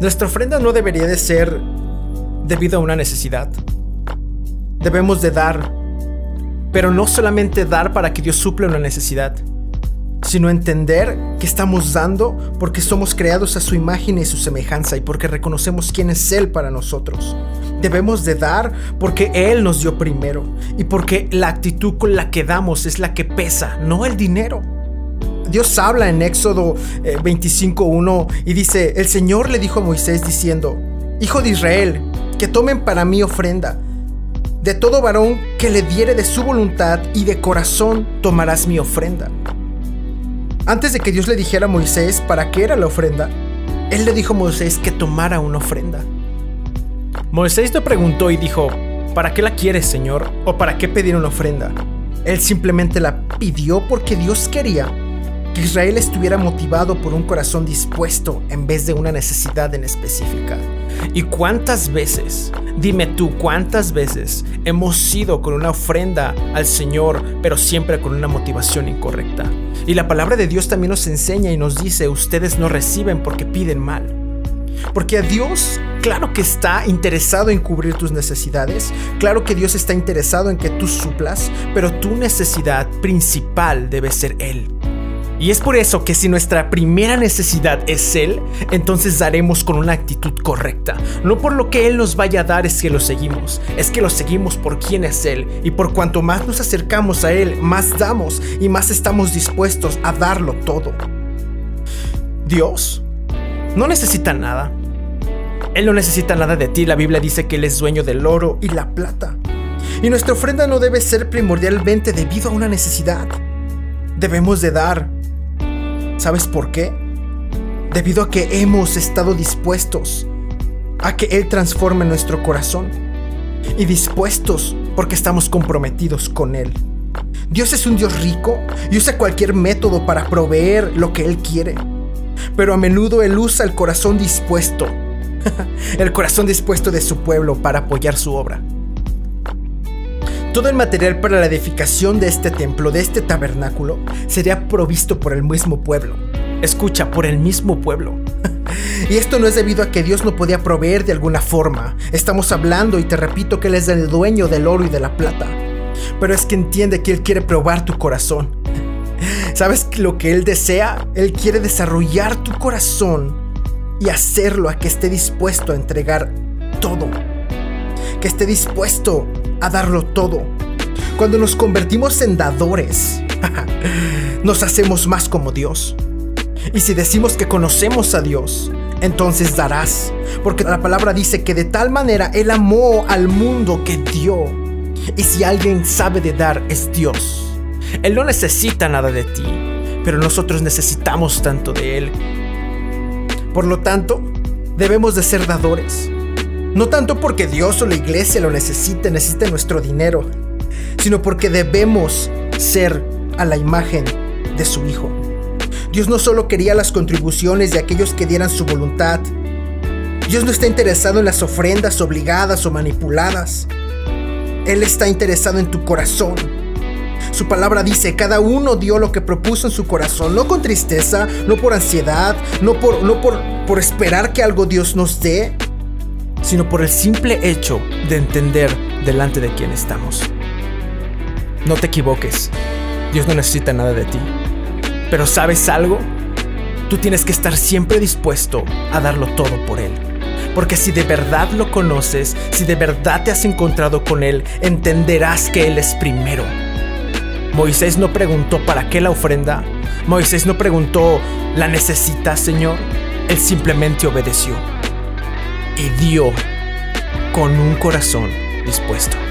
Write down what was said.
Nuestra ofrenda no debería de ser debido a una necesidad. Debemos de dar, pero no solamente dar para que Dios suple una necesidad, sino entender que estamos dando porque somos creados a su imagen y su semejanza y porque reconocemos quién es Él para nosotros. Debemos de dar porque Él nos dio primero y porque la actitud con la que damos es la que pesa, no el dinero. Dios habla en Éxodo 25.1 eh, y dice, el Señor le dijo a Moisés diciendo, Hijo de Israel, que tomen para mí ofrenda. De todo varón que le diere de su voluntad y de corazón tomarás mi ofrenda. Antes de que Dios le dijera a Moisés para qué era la ofrenda, Él le dijo a Moisés que tomara una ofrenda. Moisés le preguntó y dijo, ¿para qué la quieres, Señor? ¿O para qué pedir una ofrenda? Él simplemente la pidió porque Dios quería que Israel estuviera motivado por un corazón dispuesto en vez de una necesidad en específica. ¿Y cuántas veces, dime tú, cuántas veces hemos ido con una ofrenda al Señor, pero siempre con una motivación incorrecta? Y la palabra de Dios también nos enseña y nos dice, ustedes no reciben porque piden mal. Porque a Dios, claro que está interesado en cubrir tus necesidades, claro que Dios está interesado en que tú suplas, pero tu necesidad principal debe ser Él. Y es por eso que si nuestra primera necesidad es Él, entonces daremos con una actitud correcta. No por lo que Él nos vaya a dar es que lo seguimos, es que lo seguimos por quién es Él. Y por cuanto más nos acercamos a Él, más damos y más estamos dispuestos a darlo todo. Dios no necesita nada. Él no necesita nada de ti. La Biblia dice que Él es dueño del oro y la plata. Y nuestra ofrenda no debe ser primordialmente debido a una necesidad. Debemos de dar ¿Sabes por qué? Debido a que hemos estado dispuestos a que Él transforme nuestro corazón. Y dispuestos porque estamos comprometidos con Él. Dios es un Dios rico y usa cualquier método para proveer lo que Él quiere. Pero a menudo Él usa el corazón dispuesto, el corazón dispuesto de su pueblo para apoyar su obra. Todo el material para la edificación de este templo, de este tabernáculo, sería provisto por el mismo pueblo. Escucha, por el mismo pueblo. y esto no es debido a que Dios no podía proveer de alguna forma. Estamos hablando y te repito que Él es el dueño del oro y de la plata. Pero es que entiende que Él quiere probar tu corazón. ¿Sabes lo que Él desea? Él quiere desarrollar tu corazón y hacerlo a que esté dispuesto a entregar todo. Que esté dispuesto a darlo todo. Cuando nos convertimos en dadores, nos hacemos más como Dios. Y si decimos que conocemos a Dios, entonces darás. Porque la palabra dice que de tal manera Él amó al mundo que dio. Y si alguien sabe de dar, es Dios. Él no necesita nada de ti, pero nosotros necesitamos tanto de Él. Por lo tanto, debemos de ser dadores. No tanto porque Dios o la iglesia lo necesite, necesite nuestro dinero, sino porque debemos ser a la imagen de su Hijo. Dios no solo quería las contribuciones de aquellos que dieran su voluntad. Dios no está interesado en las ofrendas obligadas o manipuladas. Él está interesado en tu corazón. Su palabra dice, cada uno dio lo que propuso en su corazón, no con tristeza, no por ansiedad, no por, no por, por esperar que algo Dios nos dé, sino por el simple hecho de entender delante de quién estamos. No te equivoques, Dios no necesita nada de ti. Pero ¿sabes algo? Tú tienes que estar siempre dispuesto a darlo todo por Él. Porque si de verdad lo conoces, si de verdad te has encontrado con Él, entenderás que Él es primero. Moisés no preguntó para qué la ofrenda. Moisés no preguntó, ¿la necesitas, Señor? Él simplemente obedeció y dio con un corazón dispuesto.